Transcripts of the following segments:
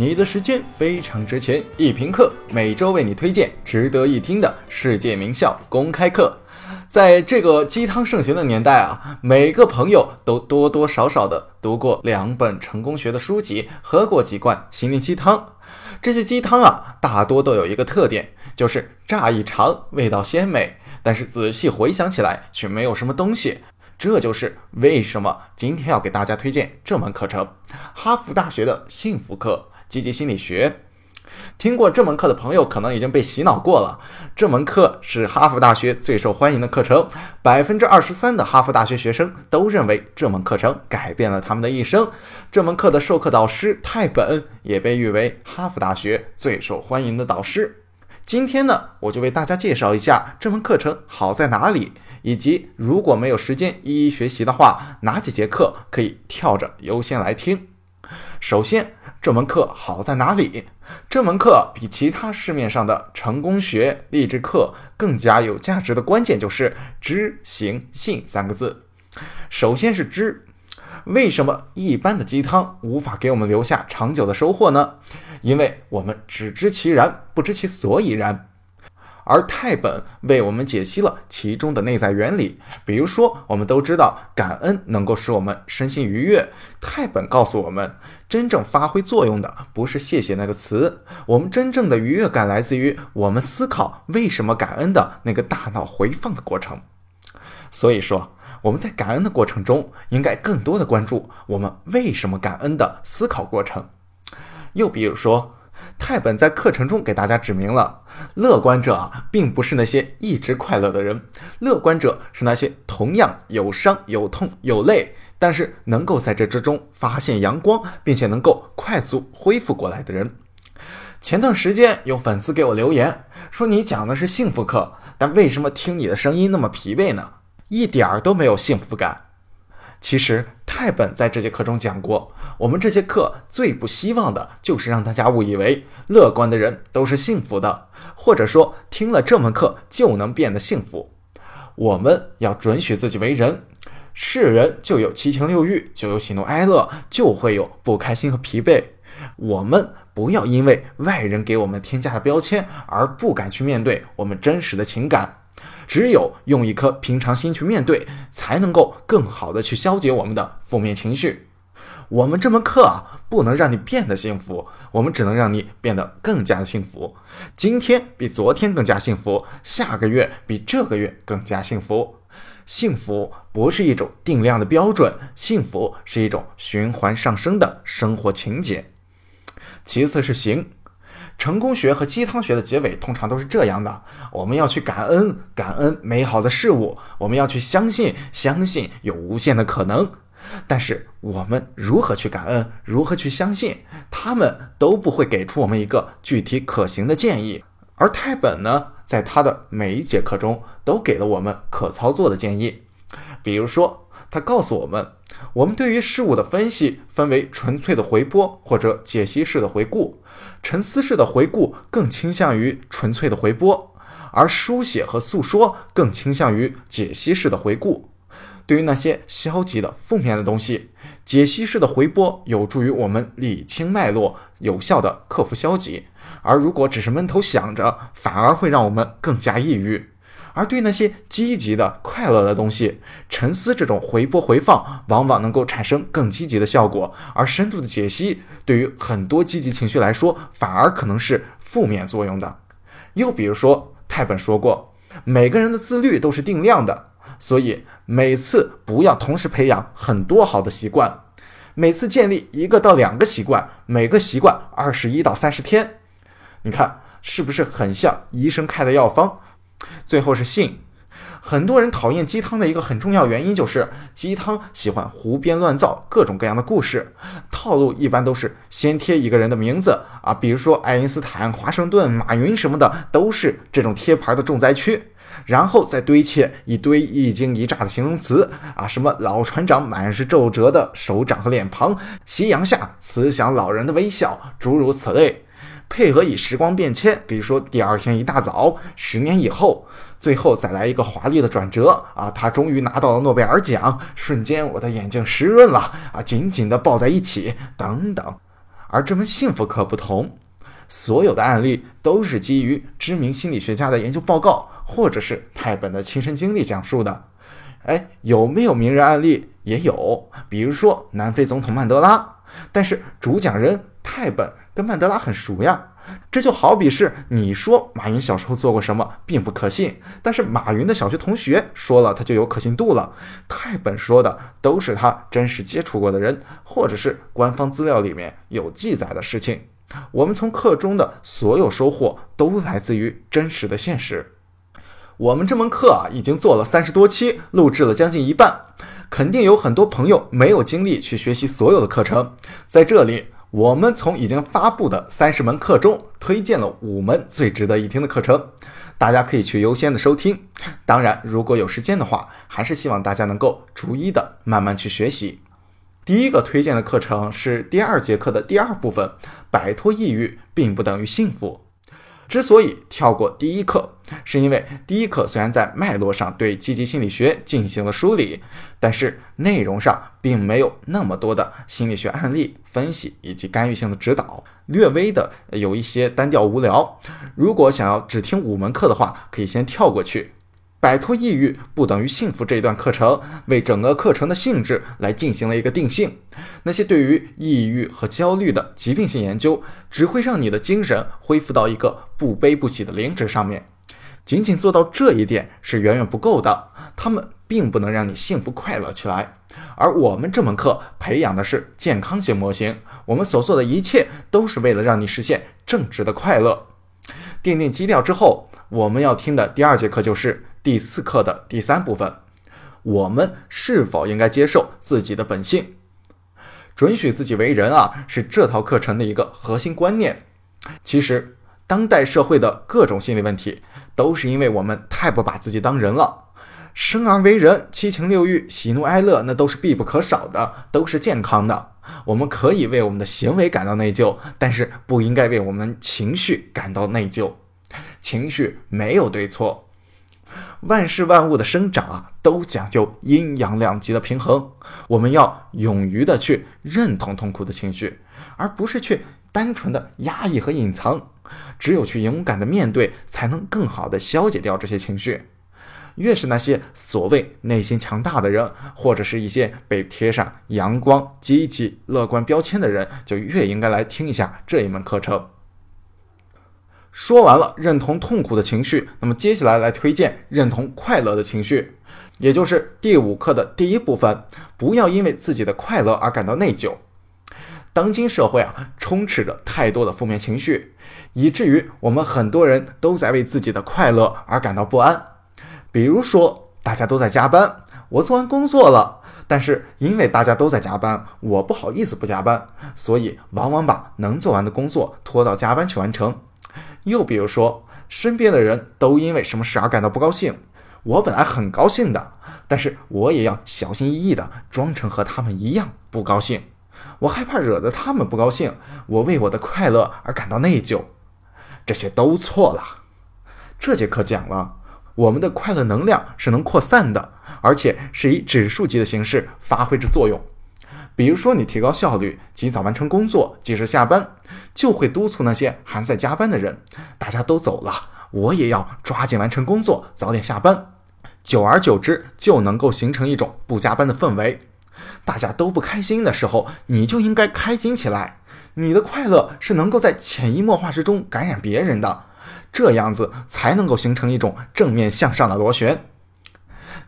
你的时间非常值钱，一平课每周为你推荐值得一听的世界名校公开课。在这个鸡汤盛行的年代啊，每个朋友都多多少少的读过两本成功学的书籍，喝过几罐心灵鸡汤。这些鸡汤啊，大多都有一个特点，就是乍一尝味道鲜美，但是仔细回想起来却没有什么东西。这就是为什么今天要给大家推荐这门课程——哈佛大学的幸福课。积极心理学，听过这门课的朋友可能已经被洗脑过了。这门课是哈佛大学最受欢迎的课程，百分之二十三的哈佛大学学生都认为这门课程改变了他们的一生。这门课的授课导师泰本也被誉为哈佛大学最受欢迎的导师。今天呢，我就为大家介绍一下这门课程好在哪里，以及如果没有时间一一学习的话，哪几节课可以跳着优先来听。首先，这门课好在哪里？这门课比其他市面上的成功学励志课更加有价值的关键就是知行信三个字。首先是知，为什么一般的鸡汤无法给我们留下长久的收获呢？因为我们只知其然，不知其所以然。而泰本为我们解析了其中的内在原理，比如说，我们都知道感恩能够使我们身心愉悦。泰本告诉我们，真正发挥作用的不是“谢谢”那个词，我们真正的愉悦感来自于我们思考为什么感恩的那个大脑回放的过程。所以说，我们在感恩的过程中，应该更多的关注我们为什么感恩的思考过程。又比如说。泰本在课程中给大家指明了，乐观者啊，并不是那些一直快乐的人，乐观者是那些同样有伤、有痛、有累，但是能够在这之中发现阳光，并且能够快速恢复过来的人。前段时间有粉丝给我留言说，你讲的是幸福课，但为什么听你的声音那么疲惫呢？一点儿都没有幸福感。其实泰本在这节课中讲过，我们这节课最不希望的就是让大家误以为乐观的人都是幸福的，或者说听了这门课就能变得幸福。我们要准许自己为人，是人就有七情六欲，就有喜怒哀乐，就会有不开心和疲惫。我们不要因为外人给我们添加的标签而不敢去面对我们真实的情感。只有用一颗平常心去面对，才能够更好的去消解我们的负面情绪。我们这门课啊，不能让你变得幸福，我们只能让你变得更加的幸福。今天比昨天更加幸福，下个月比这个月更加幸福。幸福不是一种定量的标准，幸福是一种循环上升的生活情节。其次是行。成功学和鸡汤学的结尾通常都是这样的：我们要去感恩，感恩美好的事物；我们要去相信，相信有无限的可能。但是我们如何去感恩，如何去相信，他们都不会给出我们一个具体可行的建议。而泰本呢，在他的每一节课中都给了我们可操作的建议，比如说，他告诉我们，我们对于事物的分析分为纯粹的回播或者解析式的回顾。沉思式的回顾更倾向于纯粹的回播，而书写和诉说更倾向于解析式的回顾。对于那些消极的、负面的东西，解析式的回播有助于我们理清脉络，有效的克服消极；而如果只是闷头想着，反而会让我们更加抑郁。而对那些积极的、快乐的东西，沉思这种回播回放往往能够产生更积极的效果，而深度的解析对于很多积极情绪来说，反而可能是负面作用的。又比如说，泰本说过，每个人的自律都是定量的，所以每次不要同时培养很多好的习惯，每次建立一个到两个习惯，每个习惯二十一到三十天，你看是不是很像医生开的药方？最后是信，很多人讨厌鸡汤的一个很重要原因就是鸡汤喜欢胡编乱造各种各样的故事，套路一般都是先贴一个人的名字啊，比如说爱因斯坦、华盛顿、马云什么的，都是这种贴牌的重灾区，然后再堆砌一堆一惊一乍的形容词啊，什么老船长满是皱褶的手掌和脸庞，夕阳下慈祥老人的微笑，诸如此类。配合以时光变迁，比如说第二天一大早，十年以后，最后再来一个华丽的转折啊！他终于拿到了诺贝尔奖，瞬间我的眼睛湿润了啊！紧紧地抱在一起，等等。而这门幸福课不同，所有的案例都是基于知名心理学家的研究报告，或者是泰本的亲身经历讲述的。哎，有没有名人案例？也有，比如说南非总统曼德拉。但是主讲人泰本跟曼德拉很熟呀。这就好比是你说马云小时候做过什么，并不可信，但是马云的小学同学说了，他就有可信度了。泰本说的都是他真实接触过的人，或者是官方资料里面有记载的事情。我们从课中的所有收获都来自于真实的现实。我们这门课啊，已经做了三十多期，录制了将近一半，肯定有很多朋友没有精力去学习所有的课程。在这里，我们从已经发布的三十门课中推荐了五门最值得一听的课程，大家可以去优先的收听。当然，如果有时间的话，还是希望大家能够逐一的慢慢去学习。第一个推荐的课程是第二节课的第二部分，摆脱抑郁并不等于幸福。之所以跳过第一课，是因为第一课虽然在脉络上对积极心理学进行了梳理，但是内容上并没有那么多的心理学案例分析以及干预性的指导，略微的有一些单调无聊。如果想要只听五门课的话，可以先跳过去。摆脱抑郁不等于幸福这一段课程，为整个课程的性质来进行了一个定性。那些对于抑郁和焦虑的疾病性研究，只会让你的精神恢复到一个不悲不喜的零值上面。仅仅做到这一点是远远不够的，他们并不能让你幸福快乐起来。而我们这门课培养的是健康型模型，我们所做的一切都是为了让你实现正直的快乐。奠定基调之后，我们要听的第二节课就是。第四课的第三部分，我们是否应该接受自己的本性，准许自己为人啊，是这套课程的一个核心观念。其实，当代社会的各种心理问题，都是因为我们太不把自己当人了。生而为人，七情六欲、喜怒哀乐，那都是必不可少的，都是健康的。我们可以为我们的行为感到内疚，但是不应该为我们情绪感到内疚。情绪没有对错。万事万物的生长啊，都讲究阴阳两极的平衡。我们要勇于的去认同痛苦的情绪，而不是去单纯的压抑和隐藏。只有去勇敢的面对，才能更好的消解掉这些情绪。越是那些所谓内心强大的人，或者是一些被贴上阳光、积极、乐观标签的人，就越应该来听一下这一门课程。说完了认同痛苦的情绪，那么接下来来推荐认同快乐的情绪，也就是第五课的第一部分。不要因为自己的快乐而感到内疚。当今社会啊，充斥着太多的负面情绪，以至于我们很多人都在为自己的快乐而感到不安。比如说，大家都在加班，我做完工作了，但是因为大家都在加班，我不好意思不加班，所以往往把能做完的工作拖到加班去完成。又比如说，身边的人都因为什么事而感到不高兴，我本来很高兴的，但是我也要小心翼翼的装成和他们一样不高兴。我害怕惹得他们不高兴，我为我的快乐而感到内疚，这些都错了。这节课讲了，我们的快乐能量是能扩散的，而且是以指数级的形式发挥着作用。比如说，你提高效率，及早完成工作，及时下班，就会督促那些还在加班的人。大家都走了，我也要抓紧完成工作，早点下班。久而久之，就能够形成一种不加班的氛围。大家都不开心的时候，你就应该开心起来。你的快乐是能够在潜移默化之中感染别人的，这样子才能够形成一种正面向上的螺旋。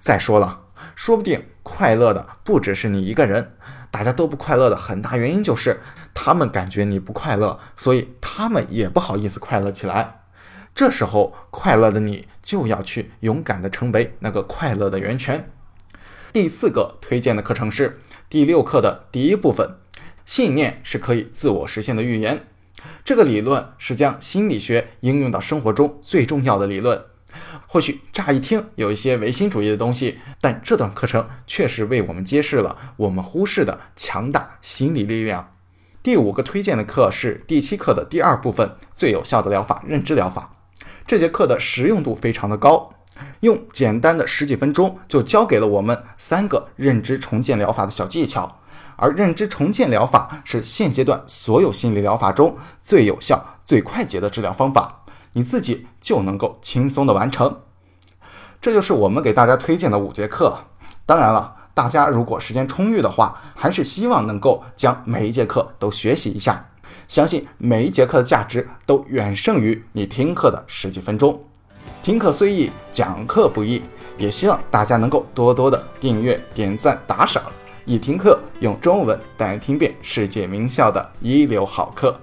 再说了，说不定快乐的不只是你一个人。大家都不快乐的很大原因就是，他们感觉你不快乐，所以他们也不好意思快乐起来。这时候，快乐的你就要去勇敢的成为那个快乐的源泉。第四个推荐的课程是第六课的第一部分，信念是可以自我实现的预言。这个理论是将心理学应用到生活中最重要的理论。或许乍一听有一些唯心主义的东西，但这段课程确实为我们揭示了我们忽视的强大心理力量。第五个推荐的课是第七课的第二部分，最有效的疗法——认知疗法。这节课的实用度非常的高，用简单的十几分钟就教给了我们三个认知重建疗法的小技巧，而认知重建疗法是现阶段所有心理疗法中最有效、最快捷的治疗方法，你自己就能够轻松的完成。这就是我们给大家推荐的五节课。当然了，大家如果时间充裕的话，还是希望能够将每一节课都学习一下。相信每一节课的价值都远胜于你听课的十几分钟。听课虽易，讲课不易，也希望大家能够多多的订阅、点赞、打赏。一听课用中文带你听遍世界名校的一流好课。